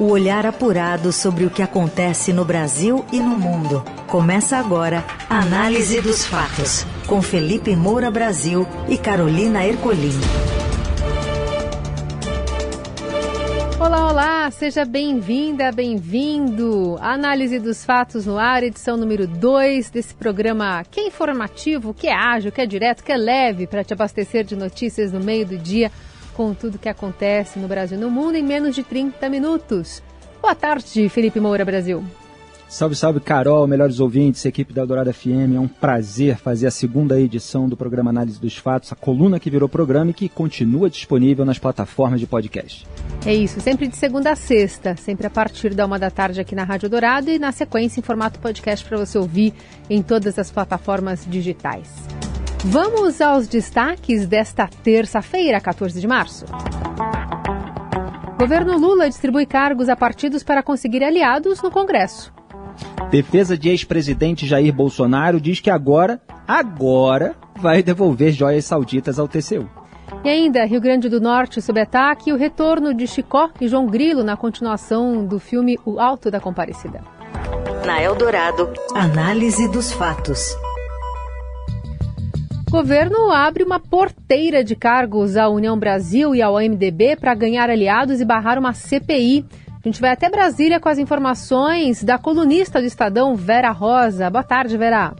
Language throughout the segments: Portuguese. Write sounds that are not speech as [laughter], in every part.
O olhar apurado sobre o que acontece no Brasil e no mundo. Começa agora a Análise dos Fatos, com Felipe Moura Brasil e Carolina Ercolim. Olá, olá, seja bem-vinda, bem-vindo. Análise dos fatos no ar, edição número 2 desse programa que é informativo, que é ágil, que é direto, que é leve para te abastecer de notícias no meio do dia com tudo que acontece no Brasil e no mundo em menos de 30 minutos. Boa tarde, Felipe Moura Brasil. Salve, salve, Carol, melhores ouvintes, equipe da Eldorado FM. É um prazer fazer a segunda edição do programa Análise dos Fatos, a coluna que virou programa e que continua disponível nas plataformas de podcast. É isso, sempre de segunda a sexta, sempre a partir da uma da tarde aqui na Rádio Dourado e na sequência em formato podcast para você ouvir em todas as plataformas digitais. Vamos aos destaques desta terça-feira, 14 de março. Governo Lula distribui cargos a partidos para conseguir aliados no Congresso. Defesa de ex-presidente Jair Bolsonaro diz que agora, agora, vai devolver joias sauditas ao TCU. E ainda, Rio Grande do Norte sob ataque e o retorno de Chicó e João Grilo na continuação do filme O Alto da Comparecida. Na Eldorado, análise dos fatos. Governo abre uma porteira de cargos à União Brasil e ao MDB para ganhar aliados e barrar uma CPI. A gente vai até Brasília com as informações da colunista do Estadão, Vera Rosa. Boa tarde, Vera.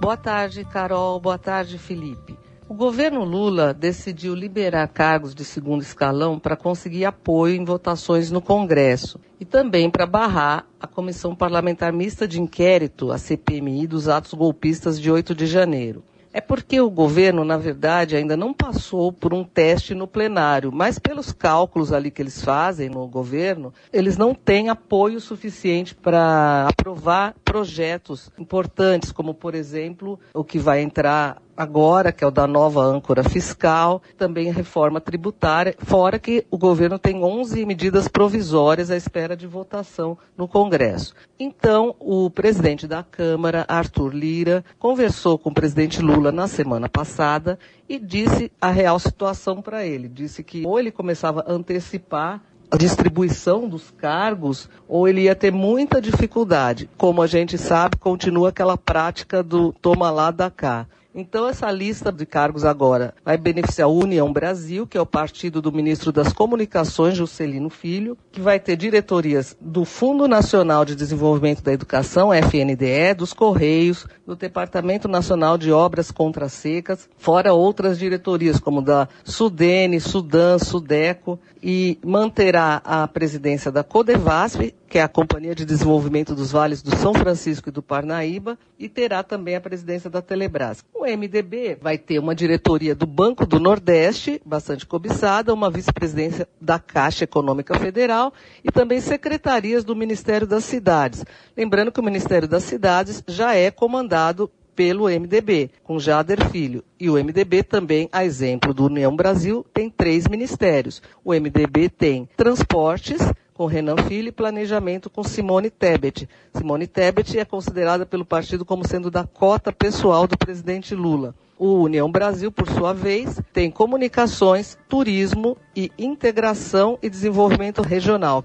Boa tarde, Carol. Boa tarde, Felipe. O governo Lula decidiu liberar cargos de segundo escalão para conseguir apoio em votações no Congresso e também para barrar a Comissão Parlamentar Mista de Inquérito, a CPMI, dos atos golpistas de 8 de janeiro. É porque o governo, na verdade, ainda não passou por um teste no plenário, mas pelos cálculos ali que eles fazem no governo, eles não têm apoio suficiente para aprovar projetos importantes, como, por exemplo, o que vai entrar agora, que é o da nova âncora fiscal, também a reforma tributária, fora que o governo tem 11 medidas provisórias à espera de votação no Congresso. Então, o presidente da Câmara, Arthur Lira, conversou com o presidente Lula na semana passada e disse a real situação para ele. Disse que ou ele começava a antecipar a distribuição dos cargos, ou ele ia ter muita dificuldade. Como a gente sabe, continua aquela prática do toma lá da cá. Então, essa lista de cargos agora vai beneficiar a União Brasil, que é o partido do ministro das Comunicações, Juscelino Filho, que vai ter diretorias do Fundo Nacional de Desenvolvimento da Educação, FNDE, dos Correios, do Departamento Nacional de Obras Contra Secas, fora outras diretorias, como da Sudene, Sudan, Sudeco, e manterá a presidência da Codevasf, que é a Companhia de Desenvolvimento dos Vales do São Francisco e do Parnaíba, e terá também a presidência da Telebrás. O MDB vai ter uma diretoria do Banco do Nordeste, bastante cobiçada, uma vice-presidência da Caixa Econômica Federal e também secretarias do Ministério das Cidades. Lembrando que o Ministério das Cidades já é comandado pelo MDB, com Jader Filho. E o MDB também, a exemplo do União Brasil, tem três ministérios. O MDB tem transportes, com Renan Filho e planejamento com Simone Tebet. Simone Tebet é considerada pelo partido como sendo da cota pessoal do presidente Lula. O União Brasil, por sua vez, tem comunicações, turismo e integração e desenvolvimento regional.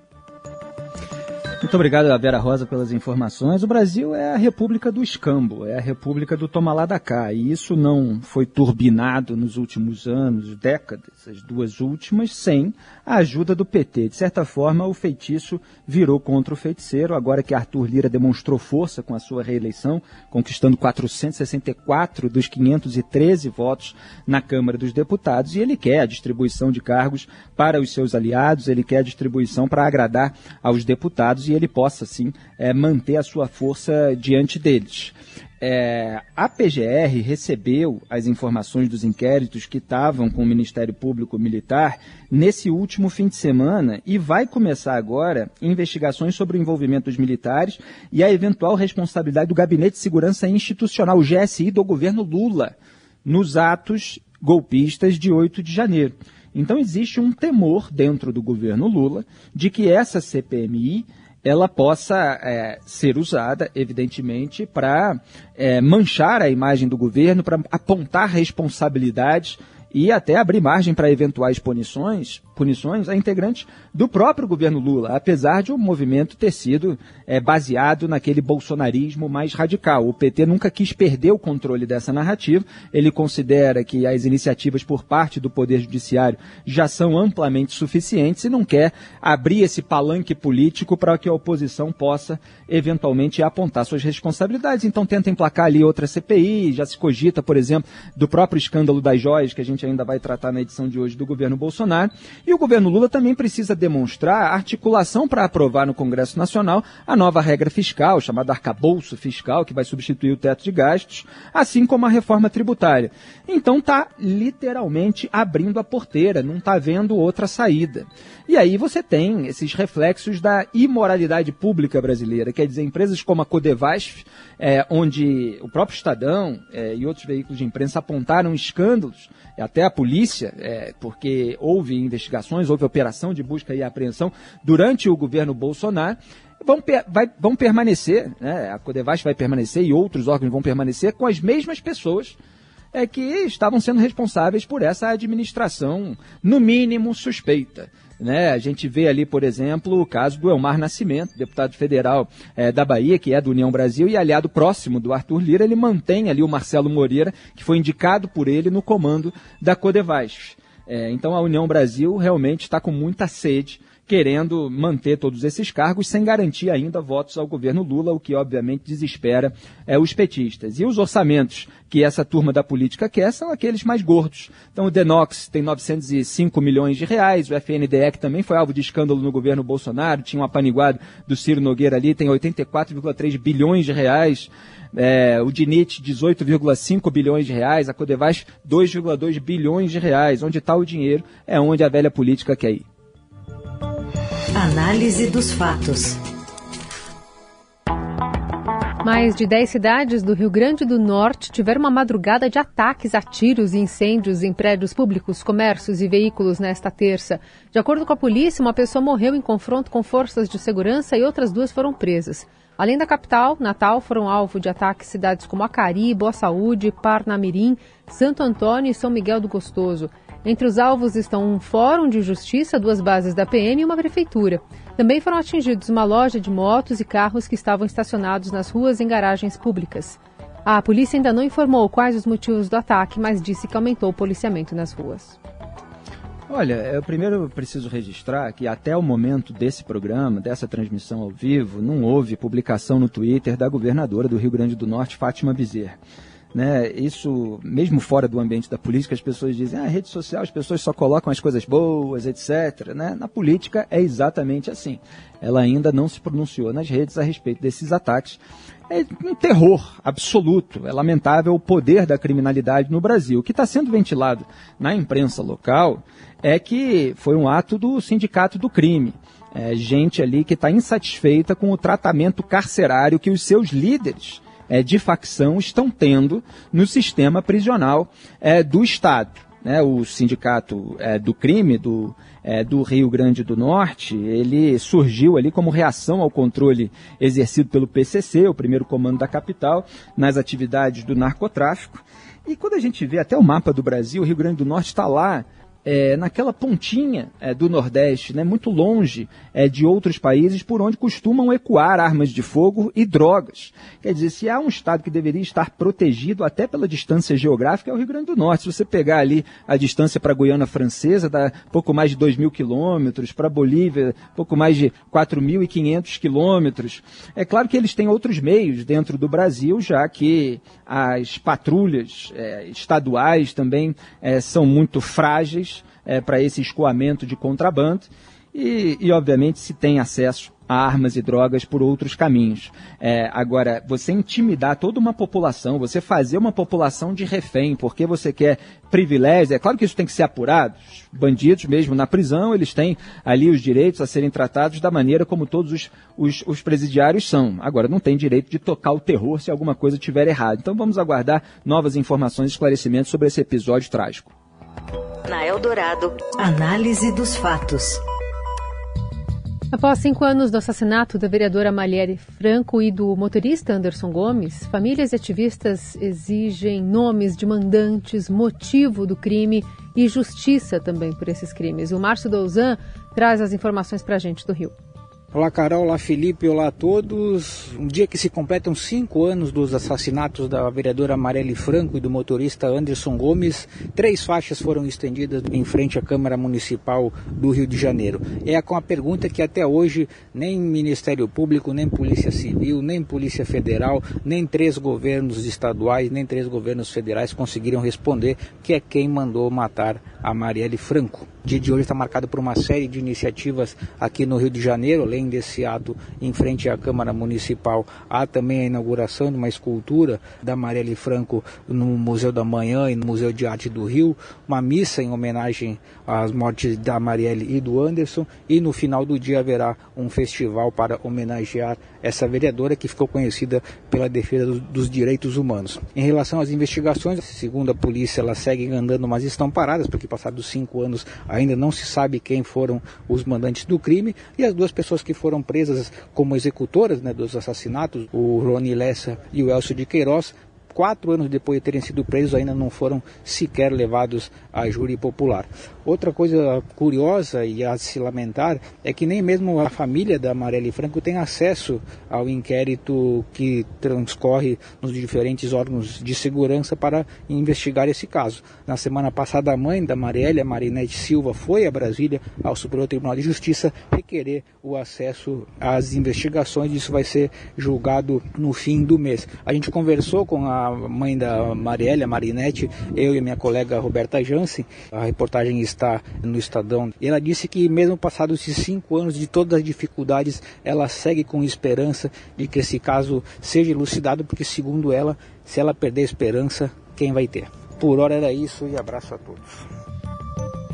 Muito obrigado, Vera Rosa, pelas informações. O Brasil é a república do escambo, é a república do toma lá da cá. E isso não foi turbinado nos últimos anos, décadas, as duas últimas, sem a ajuda do PT. De certa forma, o feitiço virou contra o feiticeiro, agora que Arthur Lira demonstrou força com a sua reeleição, conquistando 464 dos 513 votos na Câmara dos Deputados, e ele quer a distribuição de cargos para os seus aliados, ele quer a distribuição para agradar aos deputados e ele possa, sim, é, manter a sua força diante deles. É, a PGR recebeu as informações dos inquéritos que estavam com o Ministério Público Militar nesse último fim de semana e vai começar agora investigações sobre o envolvimento dos militares e a eventual responsabilidade do Gabinete de Segurança Institucional, o GSI, do governo Lula, nos atos golpistas de 8 de janeiro. Então existe um temor dentro do governo Lula de que essa CPMI ela possa é, ser usada, evidentemente, para é, manchar a imagem do governo, para apontar responsabilidades e até abrir margem para eventuais punições punições a integrantes do próprio governo Lula, apesar de o movimento ter sido é, baseado naquele bolsonarismo mais radical. O PT nunca quis perder o controle dessa narrativa, ele considera que as iniciativas por parte do Poder Judiciário já são amplamente suficientes e não quer abrir esse palanque político para que a oposição possa eventualmente apontar suas responsabilidades. Então tenta emplacar ali outra CPI, já se cogita, por exemplo, do próprio escândalo das joias, que a gente ainda vai tratar na edição de hoje do governo Bolsonaro. E o governo Lula também precisa demonstrar articulação para aprovar no Congresso Nacional a nova regra fiscal, chamada arcabouço fiscal, que vai substituir o teto de gastos, assim como a reforma tributária. Então está literalmente abrindo a porteira, não está vendo outra saída. E aí você tem esses reflexos da imoralidade pública brasileira, quer dizer, empresas como a Codevasf, é, onde o próprio Estadão é, e outros veículos de imprensa apontaram escândalos, até a polícia, é, porque houve investigações, houve operação de busca e apreensão durante o governo Bolsonaro, vão, vai, vão permanecer, né, a Codevasf vai permanecer e outros órgãos vão permanecer com as mesmas pessoas é que estavam sendo responsáveis por essa administração, no mínimo, suspeita. Né? A gente vê ali, por exemplo, o caso do Elmar Nascimento, deputado federal é, da Bahia, que é do União Brasil e aliado próximo do Arthur Lira. Ele mantém ali o Marcelo Moreira, que foi indicado por ele no comando da Codevasf. É, então a União Brasil realmente está com muita sede querendo manter todos esses cargos sem garantir ainda votos ao governo Lula, o que obviamente desespera é, os petistas. E os orçamentos que essa turma da política quer são aqueles mais gordos. Então o Denox tem 905 milhões de reais, o FNDE que também foi alvo de escândalo no governo Bolsonaro, tinha um apaniguado do Ciro Nogueira ali, tem 84,3 bilhões de reais. É, o DINIT 18,5 bilhões de reais, a Codevas 2,2 bilhões de reais. Onde está o dinheiro é onde a velha política quer ir. Análise dos fatos. Mais de 10 cidades do Rio Grande do Norte tiveram uma madrugada de ataques a tiros e incêndios em prédios públicos, comércios e veículos nesta terça. De acordo com a polícia, uma pessoa morreu em confronto com forças de segurança e outras duas foram presas. Além da capital, Natal foram alvo de ataques cidades como Acari, Boa Saúde, Parnamirim, Santo Antônio e São Miguel do Gostoso. Entre os alvos estão um fórum de justiça, duas bases da PM e uma prefeitura. Também foram atingidos uma loja de motos e carros que estavam estacionados nas ruas em garagens públicas. A polícia ainda não informou quais os motivos do ataque, mas disse que aumentou o policiamento nas ruas. Olha, eu primeiro preciso registrar que até o momento desse programa, dessa transmissão ao vivo, não houve publicação no Twitter da governadora do Rio Grande do Norte, Fátima Bezerra. Né? Isso, mesmo fora do ambiente da política, as pessoas dizem, ah, rede social, as pessoas só colocam as coisas boas, etc. Né? Na política é exatamente assim. Ela ainda não se pronunciou nas redes a respeito desses ataques. É um terror absoluto. É lamentável o poder da criminalidade no Brasil. O que está sendo ventilado na imprensa local é que foi um ato do sindicato do crime. É, gente ali que está insatisfeita com o tratamento carcerário que os seus líderes é, de facção estão tendo no sistema prisional é, do Estado. Né? O sindicato é, do crime do, é, do Rio Grande do Norte, ele surgiu ali como reação ao controle exercido pelo PCC, o primeiro comando da capital, nas atividades do narcotráfico. E quando a gente vê até o mapa do Brasil, o Rio Grande do Norte está lá é, naquela pontinha é, do Nordeste, né, muito longe é, de outros países por onde costumam ecoar armas de fogo e drogas. Quer dizer, se há um Estado que deveria estar protegido até pela distância geográfica, é o Rio Grande do Norte. Se você pegar ali a distância para a Guiana Francesa, dá pouco mais de 2 mil quilômetros, para a Bolívia, pouco mais de 4.500 quilômetros. É claro que eles têm outros meios dentro do Brasil, já que as patrulhas é, estaduais também é, são muito frágeis é, para esse escoamento de contrabando e, e, obviamente, se tem acesso a armas e drogas por outros caminhos. É, agora, você intimidar toda uma população, você fazer uma população de refém, porque você quer privilégios, é claro que isso tem que ser apurado. Os bandidos, mesmo na prisão, eles têm ali os direitos a serem tratados da maneira como todos os, os, os presidiários são. Agora, não tem direito de tocar o terror se alguma coisa estiver errada. Então, vamos aguardar novas informações e esclarecimentos sobre esse episódio trágico. Na Eldorado, análise dos fatos. Após cinco anos do assassinato da vereadora Maliere Franco e do motorista Anderson Gomes, famílias e ativistas exigem nomes de mandantes, motivo do crime e justiça também por esses crimes. O Márcio Douzan traz as informações para a gente do Rio. Olá Carol, olá Felipe, olá a todos. Um dia que se completam cinco anos dos assassinatos da vereadora Marielle Franco e do motorista Anderson Gomes, três faixas foram estendidas em frente à Câmara Municipal do Rio de Janeiro. É com a pergunta que até hoje nem Ministério Público, nem Polícia Civil, nem Polícia Federal, nem três governos estaduais, nem três governos federais conseguiram responder que é quem mandou matar a Marielle Franco. O dia de hoje está marcado por uma série de iniciativas aqui no Rio de Janeiro, além desse ato em frente à Câmara Municipal, há também a inauguração de uma escultura da Marielle Franco no Museu da Manhã e no Museu de Arte do Rio, uma missa em homenagem às mortes da Marielle e do Anderson, e no final do dia haverá um festival para homenagear essa vereadora que ficou conhecida pela defesa dos direitos humanos. Em relação às investigações, segundo a polícia, elas seguem andando, mas estão paradas, porque passados cinco anos ainda não se sabe quem foram os mandantes do crime, e as duas pessoas que foram presas como executoras né, dos assassinatos, o Rony Lessa e o Elcio de Queiroz, quatro anos depois de terem sido presos, ainda não foram sequer levados a júri popular. Outra coisa curiosa e a se lamentar é que nem mesmo a família da Marielle Franco tem acesso ao inquérito que transcorre nos diferentes órgãos de segurança para investigar esse caso. Na semana passada, a mãe da Marielle, a Marinete Silva, foi a Brasília, ao Superior Tribunal de Justiça, requerer o acesso às investigações. Isso vai ser julgado no fim do mês. A gente conversou com a mãe da Marielle, a Marinete, eu e minha colega Roberta Jansen. A reportagem está no Estadão. Ela disse que mesmo passados esses cinco anos de todas as dificuldades, ela segue com esperança de que esse caso seja elucidado, porque segundo ela, se ela perder a esperança, quem vai ter? Por hora era isso e abraço a todos.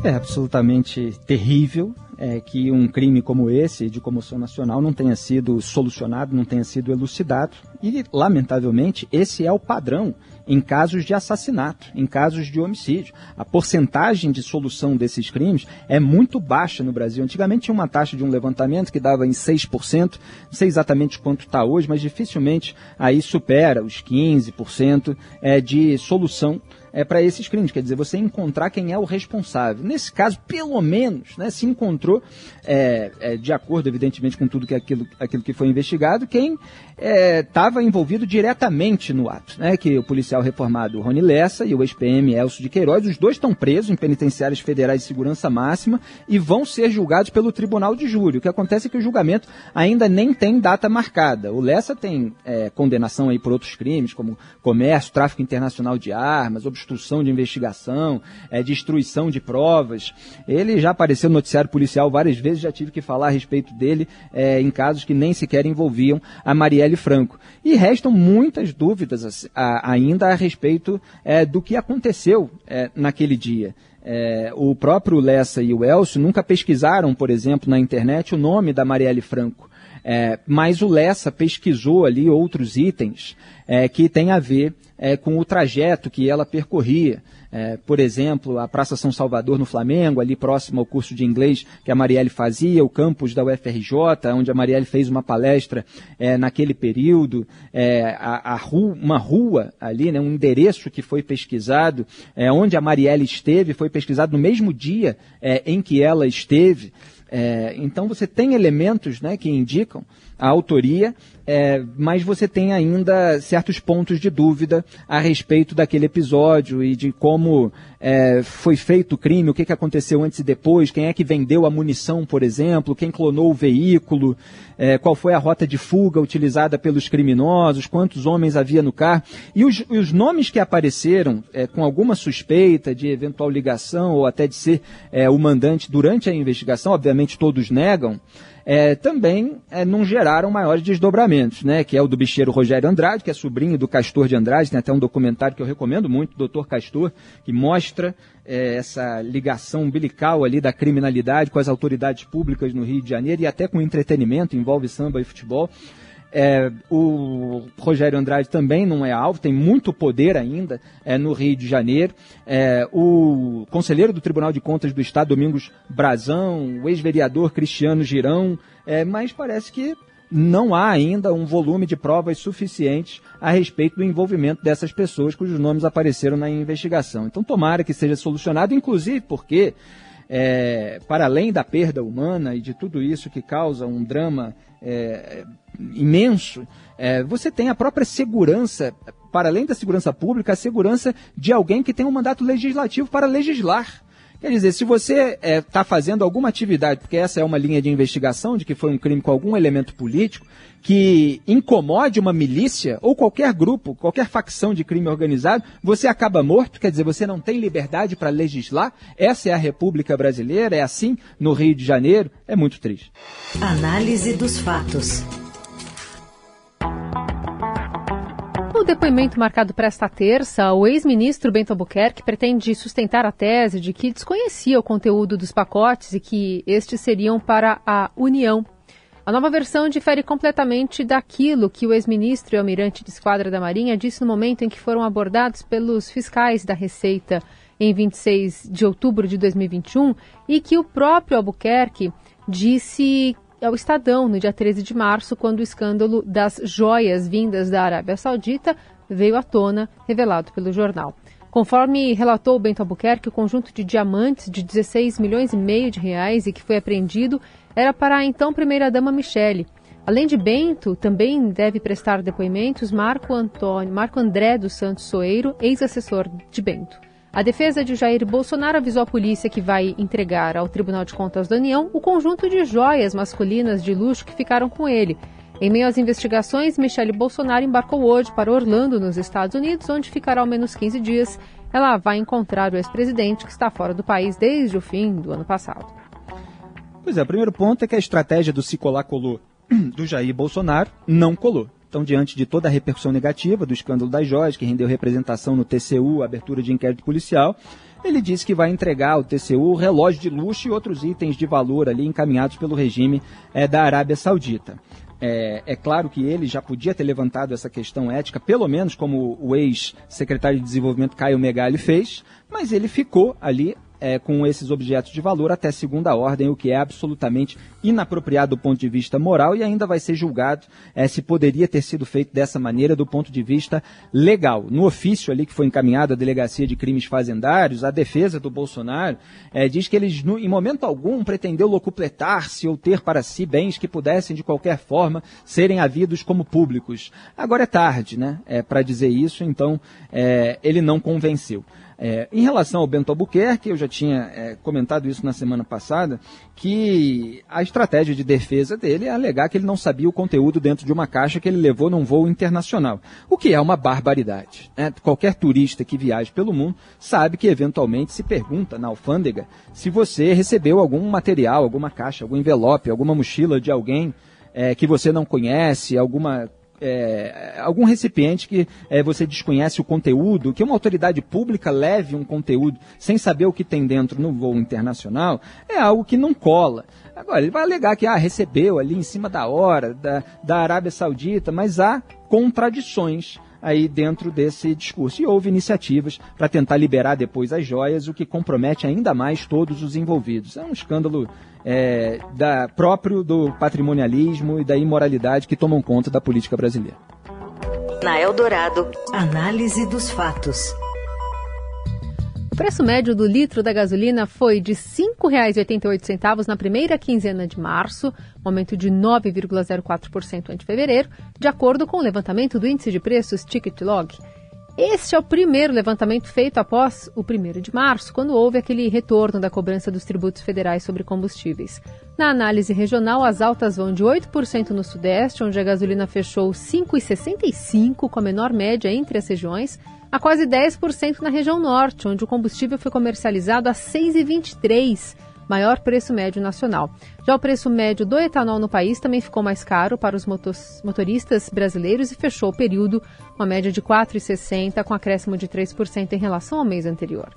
É absolutamente terrível é, que um crime como esse, de comoção nacional, não tenha sido solucionado, não tenha sido elucidado. E, lamentavelmente, esse é o padrão em casos de assassinato, em casos de homicídio. A porcentagem de solução desses crimes é muito baixa no Brasil. Antigamente tinha uma taxa de um levantamento que dava em 6%, não sei exatamente quanto está hoje, mas dificilmente aí supera os 15% é, de solução é, para esses crimes. Quer dizer, você encontrar quem é o responsável. Nesse caso, pelo menos, né, se encontrou, é, é, de acordo, evidentemente, com tudo que aquilo, aquilo que foi investigado, quem estava é, envolvido diretamente no ato. Né, que o policial reformado Rony Lessa e o ex-PM Elcio de Queiroz, os dois estão presos em penitenciárias federais de segurança máxima e vão ser julgados pelo Tribunal de Júri. O que acontece é que o julgamento ainda nem tem data marcada. O Lessa tem é, condenação aí por outros crimes, como comércio, tráfico internacional de armas, obstrução de investigação, é, destruição de provas. Ele já apareceu no noticiário policial várias vezes, já tive que falar a respeito dele é, em casos que nem sequer envolviam a Marielle Franco. E restam muitas dúvidas a, ainda a respeito é, do que aconteceu é, naquele dia. É, o próprio Lessa e o Elcio nunca pesquisaram, por exemplo, na internet o nome da Marielle Franco. É, mas o Lessa pesquisou ali outros itens é, que têm a ver é, com o trajeto que ela percorria. É, por exemplo, a Praça São Salvador no Flamengo, ali próximo ao curso de inglês que a Marielle fazia, o campus da UFRJ, onde a Marielle fez uma palestra é, naquele período, é, a, a uma rua ali, né, um endereço que foi pesquisado, onde a Marielle esteve, foi pesquisado no mesmo dia em que ela esteve. É, então você tem elementos né, que indicam a autoria, é, mas você tem ainda certos pontos de dúvida a respeito daquele episódio e de como é, foi feito o crime, o que, que aconteceu antes e depois, quem é que vendeu a munição, por exemplo, quem clonou o veículo, é, qual foi a rota de fuga utilizada pelos criminosos, quantos homens havia no carro. E os, os nomes que apareceram é, com alguma suspeita de eventual ligação ou até de ser é, o mandante durante a investigação, obviamente todos negam é, também é, não geraram maiores desdobramentos, né? Que é o do bicheiro Rogério Andrade, que é sobrinho do Castor de Andrade, tem até um documentário que eu recomendo muito, Doutor Castor, que mostra é, essa ligação umbilical ali da criminalidade com as autoridades públicas no Rio de Janeiro e até com entretenimento, envolve samba e futebol. É, o Rogério Andrade também não é alvo, tem muito poder ainda é, no Rio de Janeiro. É, o conselheiro do Tribunal de Contas do Estado, Domingos Brazão, o ex-vereador Cristiano Girão, é, mas parece que não há ainda um volume de provas suficientes a respeito do envolvimento dessas pessoas cujos nomes apareceram na investigação. Então, tomara que seja solucionado, inclusive porque, é, para além da perda humana e de tudo isso que causa um drama é, imenso, é, você tem a própria segurança, para além da segurança pública, a segurança de alguém que tem um mandato legislativo para legislar. Quer dizer, se você está é, tá fazendo alguma atividade, porque essa é uma linha de investigação de que foi um crime com algum elemento político, que incomode uma milícia ou qualquer grupo, qualquer facção de crime organizado, você acaba morto, quer dizer, você não tem liberdade para legislar. Essa é a República Brasileira, é assim no Rio de Janeiro, é muito triste. Análise dos fatos. No depoimento marcado para esta terça, o ex-ministro Bento Albuquerque pretende sustentar a tese de que desconhecia o conteúdo dos pacotes e que estes seriam para a União. A nova versão difere completamente daquilo que o ex-ministro e almirante de esquadra da Marinha disse no momento em que foram abordados pelos fiscais da Receita em 26 de outubro de 2021 e que o próprio Albuquerque disse ao Estadão no dia 13 de março, quando o escândalo das joias vindas da Arábia Saudita veio à tona, revelado pelo jornal. Conforme relatou Bento Albuquerque, o conjunto de diamantes de 16 milhões e meio de reais e que foi apreendido era para a então primeira-dama Michele. Além de Bento, também deve prestar depoimentos Marco Antônio, Marco André dos Santos Soeiro, ex-assessor de Bento. A defesa de Jair Bolsonaro avisou a polícia que vai entregar ao Tribunal de Contas da União o conjunto de joias masculinas de luxo que ficaram com ele. Em meio às investigações, Michele Bolsonaro embarcou hoje para Orlando, nos Estados Unidos, onde ficará ao menos 15 dias. Ela vai encontrar o ex-presidente, que está fora do país desde o fim do ano passado. Pois é, o primeiro ponto é que a estratégia do se colar colou [clears throat] do Jair Bolsonaro não colou. Então, diante de toda a repercussão negativa do escândalo das joias, que rendeu representação no TCU, abertura de inquérito policial, ele disse que vai entregar ao TCU relógio de luxo e outros itens de valor ali encaminhados pelo regime é, da Arábia Saudita. É, é, claro que ele já podia ter levantado essa questão ética, pelo menos como o ex-secretário de Desenvolvimento Caio Megali fez, mas ele ficou ali é, com esses objetos de valor até segunda ordem, o que é absolutamente inapropriado do ponto de vista moral e ainda vai ser julgado é, se poderia ter sido feito dessa maneira do ponto de vista legal. No ofício ali que foi encaminhado à Delegacia de Crimes Fazendários, a defesa do Bolsonaro é, diz que eles, no, em momento algum, pretendeu locupletar-se ou ter para si bens que pudessem, de qualquer forma, serem havidos como públicos. Agora é tarde, né, é, para dizer isso, então é, ele não convenceu. É, em relação ao Bento Albuquerque, eu já tinha é, comentado isso na semana passada, que a estratégia de defesa dele é alegar que ele não sabia o conteúdo dentro de uma caixa que ele levou num voo internacional, o que é uma barbaridade. Né? Qualquer turista que viaje pelo mundo sabe que eventualmente se pergunta na alfândega se você recebeu algum material, alguma caixa, algum envelope, alguma mochila de alguém é, que você não conhece, alguma é, algum recipiente que é, você desconhece o conteúdo, que uma autoridade pública leve um conteúdo sem saber o que tem dentro no voo internacional, é algo que não cola. Agora, ele vai alegar que ah, recebeu ali em cima da hora, da, da Arábia Saudita, mas há contradições aí dentro desse discurso. E houve iniciativas para tentar liberar depois as joias, o que compromete ainda mais todos os envolvidos. É um escândalo é, da, próprio do patrimonialismo e da imoralidade que tomam conta da política brasileira. Na Eldorado, análise dos fatos. O preço médio do litro da gasolina foi de R$ 5,88 na primeira quinzena de março, aumento de 9,04% ante fevereiro, de acordo com o levantamento do índice de preços Ticket Log. Este é o primeiro levantamento feito após o 1 de março, quando houve aquele retorno da cobrança dos tributos federais sobre combustíveis. Na análise regional, as altas vão de 8% no Sudeste, onde a gasolina fechou 5,65, com a menor média entre as regiões, a quase 10% na região Norte, onde o combustível foi comercializado a 6,23 maior preço médio nacional. Já o preço médio do etanol no país também ficou mais caro para os motoristas brasileiros e fechou o período uma média de 4,60, com acréscimo de 3% em relação ao mês anterior.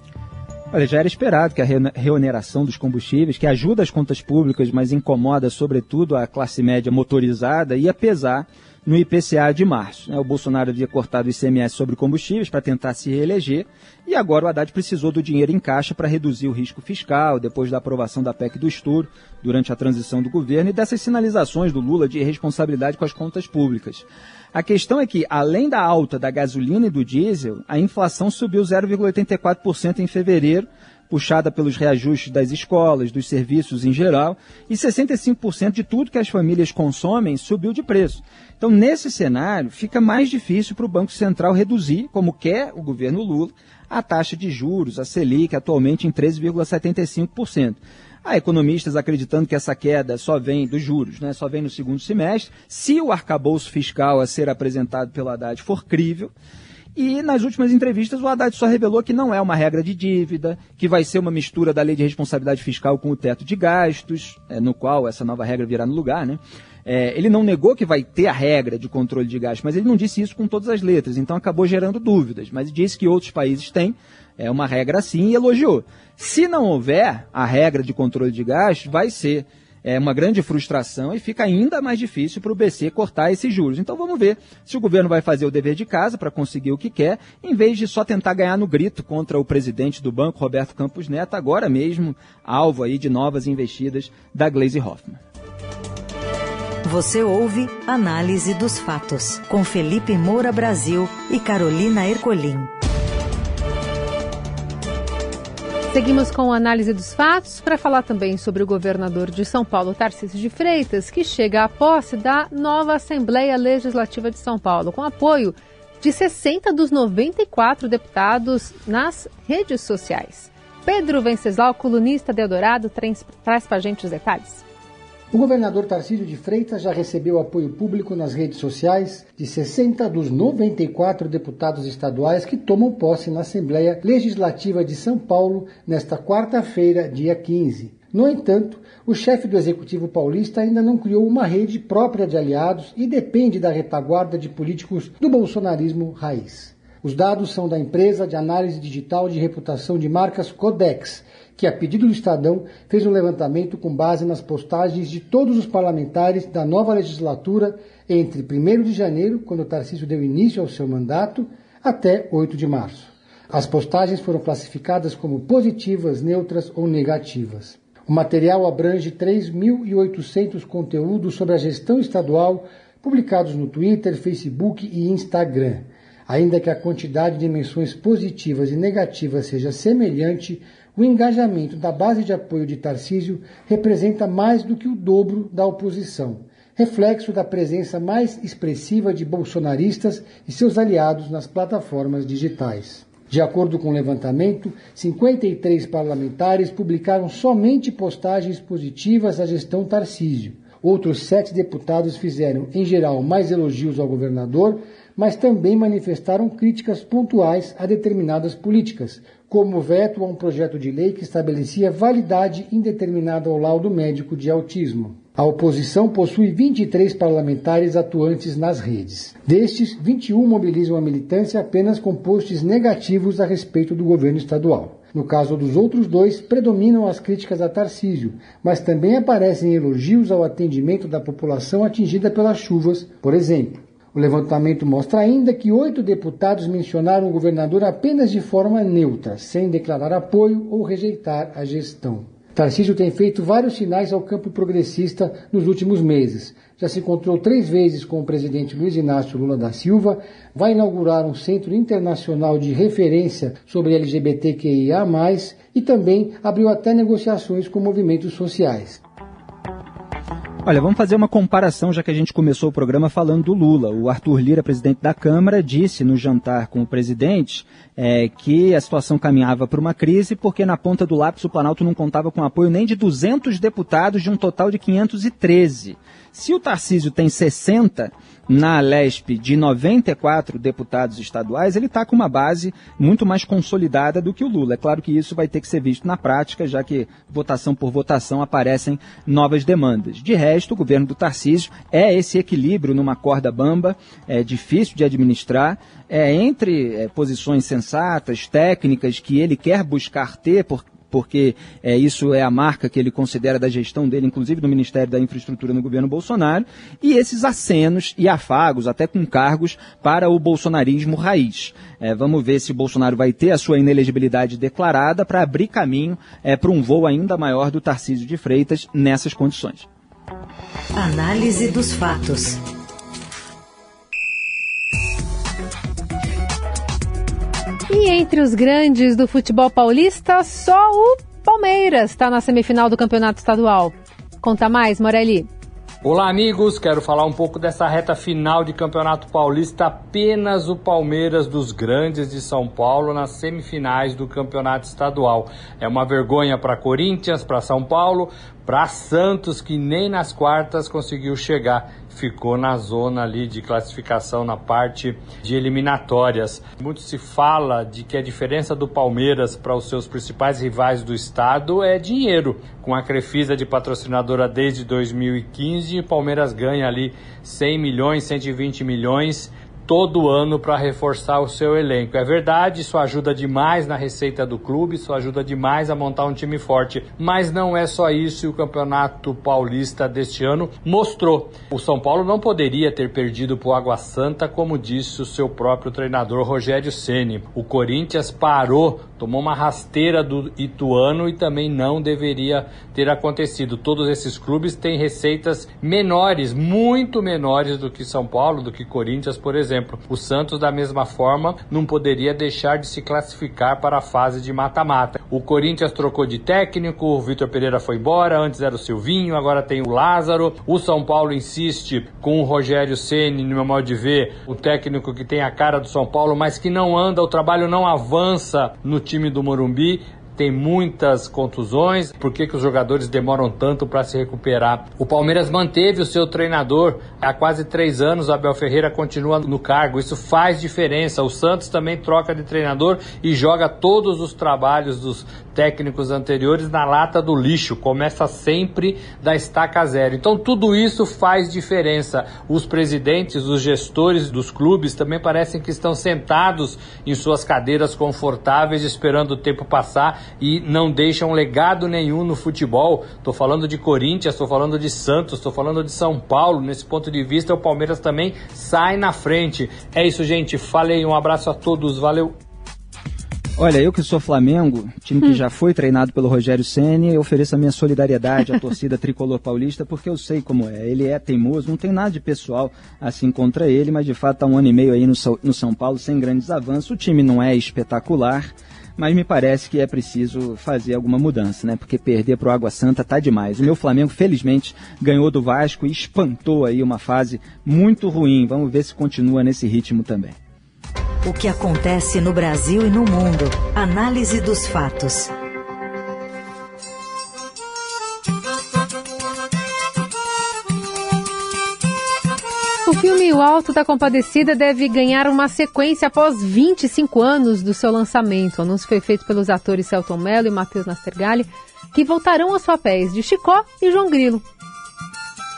Olha, já era esperado que a reoneração dos combustíveis, que ajuda as contas públicas, mas incomoda sobretudo a classe média motorizada, ia pesar no IPCA de março. Né? O Bolsonaro havia cortado o ICMS sobre combustíveis para tentar se reeleger e agora o Haddad precisou do dinheiro em caixa para reduzir o risco fiscal depois da aprovação da PEC do estouro durante a transição do governo e dessas sinalizações do Lula de irresponsabilidade com as contas públicas. A questão é que, além da alta da gasolina e do diesel, a inflação subiu 0,84% em fevereiro, puxada pelos reajustes das escolas, dos serviços em geral, e 65% de tudo que as famílias consomem subiu de preço. Então, nesse cenário, fica mais difícil para o Banco Central reduzir, como quer o governo Lula, a taxa de juros, a Selic, atualmente em 13,75%. Há economistas acreditando que essa queda só vem dos juros, né? só vem no segundo semestre, se o arcabouço fiscal a ser apresentado pelo Haddad for crível. E nas últimas entrevistas o Haddad só revelou que não é uma regra de dívida, que vai ser uma mistura da lei de responsabilidade fiscal com o teto de gastos, é, no qual essa nova regra virá no lugar, né? É, ele não negou que vai ter a regra de controle de gastos, mas ele não disse isso com todas as letras, então acabou gerando dúvidas. Mas disse que outros países têm é, uma regra assim e elogiou. Se não houver a regra de controle de gastos, vai ser é, uma grande frustração e fica ainda mais difícil para o BC cortar esses juros. Então vamos ver se o governo vai fazer o dever de casa para conseguir o que quer, em vez de só tentar ganhar no grito contra o presidente do banco, Roberto Campos Neto, agora mesmo alvo aí de novas investidas da Glaze Hoffman. Você ouve Análise dos Fatos, com Felipe Moura Brasil e Carolina Ercolim. Seguimos com a análise dos fatos para falar também sobre o governador de São Paulo, Tarcísio de Freitas, que chega à posse da nova Assembleia Legislativa de São Paulo, com apoio de 60 dos 94 deputados nas redes sociais. Pedro Venceslau, colunista de Eldorado, traz, para a gente os detalhes. O governador Tarcísio de Freitas já recebeu apoio público nas redes sociais de 60 dos 94 deputados estaduais que tomam posse na Assembleia Legislativa de São Paulo nesta quarta-feira, dia 15. No entanto, o chefe do Executivo paulista ainda não criou uma rede própria de aliados e depende da retaguarda de políticos do bolsonarismo raiz. Os dados são da empresa de análise digital de reputação de marcas Codex, que, a pedido do Estadão, fez um levantamento com base nas postagens de todos os parlamentares da nova legislatura entre 1 de janeiro, quando Tarcísio deu início ao seu mandato, até 8 de março. As postagens foram classificadas como positivas, neutras ou negativas. O material abrange 3.800 conteúdos sobre a gestão estadual, publicados no Twitter, Facebook e Instagram. Ainda que a quantidade de menções positivas e negativas seja semelhante, o engajamento da base de apoio de Tarcísio representa mais do que o dobro da oposição, reflexo da presença mais expressiva de bolsonaristas e seus aliados nas plataformas digitais. De acordo com o levantamento, 53 parlamentares publicaram somente postagens positivas à gestão Tarcísio. Outros sete deputados fizeram, em geral, mais elogios ao governador, mas também manifestaram críticas pontuais a determinadas políticas, como o veto a um projeto de lei que estabelecia validade indeterminada ao laudo médico de autismo. A oposição possui 23 parlamentares atuantes nas redes. Destes, 21 mobilizam a militância apenas com posts negativos a respeito do governo estadual. No caso dos outros dois, predominam as críticas a Tarcísio, mas também aparecem elogios ao atendimento da população atingida pelas chuvas, por exemplo. O levantamento mostra ainda que oito deputados mencionaram o governador apenas de forma neutra, sem declarar apoio ou rejeitar a gestão. Tarcísio tem feito vários sinais ao campo progressista nos últimos meses. Já se encontrou três vezes com o presidente Luiz Inácio Lula da Silva, vai inaugurar um centro internacional de referência sobre LGBTQIA, e também abriu até negociações com movimentos sociais. Olha, vamos fazer uma comparação, já que a gente começou o programa falando do Lula. O Arthur Lira, presidente da Câmara, disse no jantar com o presidente é, que a situação caminhava para uma crise porque na ponta do lápis o Planalto não contava com apoio nem de 200 deputados de um total de 513. Se o Tarcísio tem 60 na LESP de 94 deputados estaduais, ele está com uma base muito mais consolidada do que o Lula. É claro que isso vai ter que ser visto na prática, já que votação por votação aparecem novas demandas. De resto, o governo do Tarcísio é esse equilíbrio numa corda bamba, é difícil de administrar, é entre é, posições sensatas, técnicas que ele quer buscar ter, por, porque é, isso é a marca que ele considera da gestão dele, inclusive do Ministério da Infraestrutura no governo Bolsonaro, e esses acenos e afagos, até com cargos, para o bolsonarismo raiz. É, vamos ver se Bolsonaro vai ter a sua inelegibilidade declarada para abrir caminho é, para um voo ainda maior do Tarcísio de Freitas nessas condições. Análise dos fatos. Entre os grandes do futebol paulista, só o Palmeiras está na semifinal do campeonato estadual. Conta mais, Morelli. Olá, amigos. Quero falar um pouco dessa reta final de Campeonato Paulista. Apenas o Palmeiras dos Grandes de São Paulo nas semifinais do Campeonato Estadual. É uma vergonha para Corinthians, para São Paulo, para Santos, que nem nas quartas conseguiu chegar ficou na zona ali de classificação na parte de eliminatórias. Muito se fala de que a diferença do Palmeiras para os seus principais rivais do estado é dinheiro. Com a Crefisa de patrocinadora desde 2015, o Palmeiras ganha ali 100 milhões, 120 milhões todo ano para reforçar o seu elenco. É verdade, isso ajuda demais na receita do clube, isso ajuda demais a montar um time forte, mas não é só isso e o Campeonato Paulista deste ano mostrou. O São Paulo não poderia ter perdido para o Água Santa, como disse o seu próprio treinador Rogério Ceni. O Corinthians parou, tomou uma rasteira do Ituano e também não deveria ter acontecido. Todos esses clubes têm receitas menores, muito menores do que São Paulo, do que Corinthians, por exemplo exemplo, o Santos, da mesma forma, não poderia deixar de se classificar para a fase de mata-mata. O Corinthians trocou de técnico, o Vitor Pereira foi embora, antes era o Silvinho, agora tem o Lázaro. O São Paulo insiste com o Rogério Ceni, no meu modo de ver, o técnico que tem a cara do São Paulo, mas que não anda, o trabalho não avança no time do Morumbi tem muitas contusões, por que, que os jogadores demoram tanto para se recuperar? O Palmeiras manteve o seu treinador há quase três anos, o Abel Ferreira continua no cargo, isso faz diferença. O Santos também troca de treinador e joga todos os trabalhos dos técnicos anteriores na lata do lixo, começa sempre da estaca zero. Então tudo isso faz diferença. Os presidentes, os gestores dos clubes também parecem que estão sentados em suas cadeiras confortáveis esperando o tempo passar e não deixam legado nenhum no futebol. Estou falando de Corinthians, estou falando de Santos, estou falando de São Paulo. Nesse ponto de vista, o Palmeiras também sai na frente. É isso, gente. Falei, um abraço a todos, valeu. Olha, eu que sou Flamengo, time que hum. já foi treinado pelo Rogério Ceni, ofereço a minha solidariedade à torcida [laughs] tricolor paulista, porque eu sei como é. Ele é teimoso, não tem nada de pessoal assim contra ele, mas de fato está um ano e meio aí no, no São Paulo sem grandes avanços. O time não é espetacular, mas me parece que é preciso fazer alguma mudança, né? Porque perder para o Água Santa tá demais. O meu Flamengo, felizmente, ganhou do Vasco e espantou aí uma fase muito ruim. Vamos ver se continua nesse ritmo também. O que acontece no Brasil e no mundo. Análise dos fatos. Filme O Alto da Compadecida deve ganhar uma sequência após 25 anos do seu lançamento. O anúncio foi feito pelos atores Celton Mello e Matheus Nastergalli, que voltarão aos papéis de Chicó e João Grilo.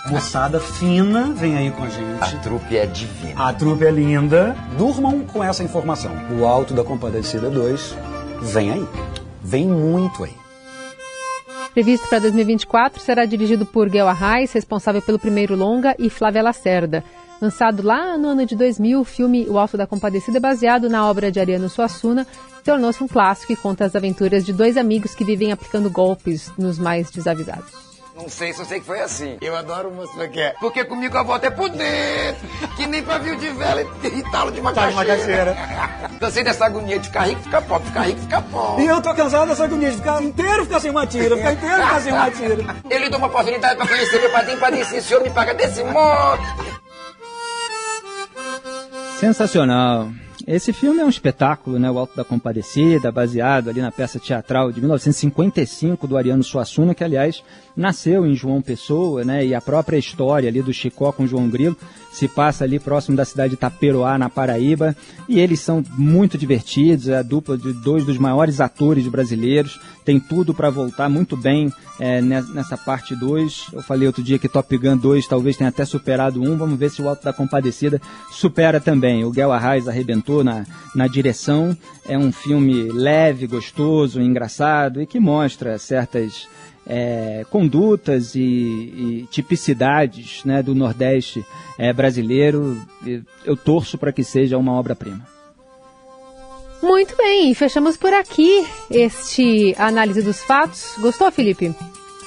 Moçada fina, vem aí com a gente. A trupe é divina. A trupe é linda. Durmam com essa informação. O Alto da Compadecida 2 vem aí. Vem muito aí. Previsto para 2024, será dirigido por Guel Arraes, responsável pelo primeiro longa, e Flávia Lacerda. Lançado lá no ano de 2000, o filme O Alto da Compadecida é baseado na obra de Ariano Suassuna, tornou-se um clássico e conta as aventuras de dois amigos que vivem aplicando golpes nos mais desavisados. Não sei, só sei que foi assim. Eu adoro o moço que é. Porque comigo a volta é por dentro. Que nem pavio de vela e talo de macaxeira. Cansei dessa agonia de ficar rico, ficar pobre, ficar rico, ficar pobre. E eu tô cansado dessa agonia de ficar inteiro, ficar sem uma tira, ficar inteiro, ficar sem uma tira. Eu lhe dou uma oportunidade pra conhecer meu padrinho, padrinho, se o senhor me paga desse modo. Sensacional. Esse filme é um espetáculo, né? O Alto da Compadecida, baseado ali na peça teatral de 1955 do Ariano Suassuna, que aliás nasceu em João Pessoa, né? E a própria história ali do Chicó com João Grilo se passa ali próximo da cidade de Taperoá, na Paraíba, e eles são muito divertidos, é a dupla de dois dos maiores atores brasileiros, tem tudo para voltar muito bem é, nessa parte 2. Eu falei outro dia que Top Gun 2 talvez tenha até superado um, vamos ver se o Alto da Compadecida supera também. O Guel Arraes arrebentou na, na direção, é um filme leve, gostoso, engraçado e que mostra certas é, condutas e, e, tipicidades né, do Nordeste é, brasileiro. Eu torço para que seja uma obra-prima. Muito bem, fechamos por aqui este análise dos fatos. Gostou, Felipe?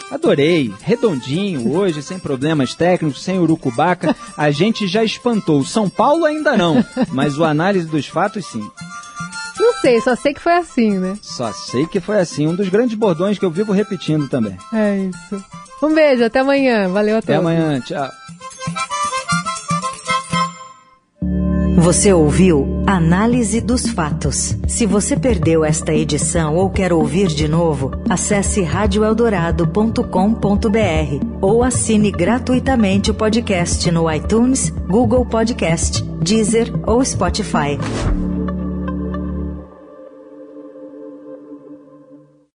Adorei, redondinho hoje, sem problemas técnicos, sem urucubaca. A gente já espantou. São Paulo ainda não, mas o análise dos fatos sim. Não sei, só sei que foi assim, né? Só sei que foi assim. Um dos grandes bordões que eu vivo repetindo também. É isso. Um beijo, até amanhã. Valeu a todos. Até amanhã, tchau. Você ouviu Análise dos Fatos. Se você perdeu esta edição ou quer ouvir de novo, acesse radioeldorado.com.br ou assine gratuitamente o podcast no iTunes, Google Podcast, Deezer ou Spotify.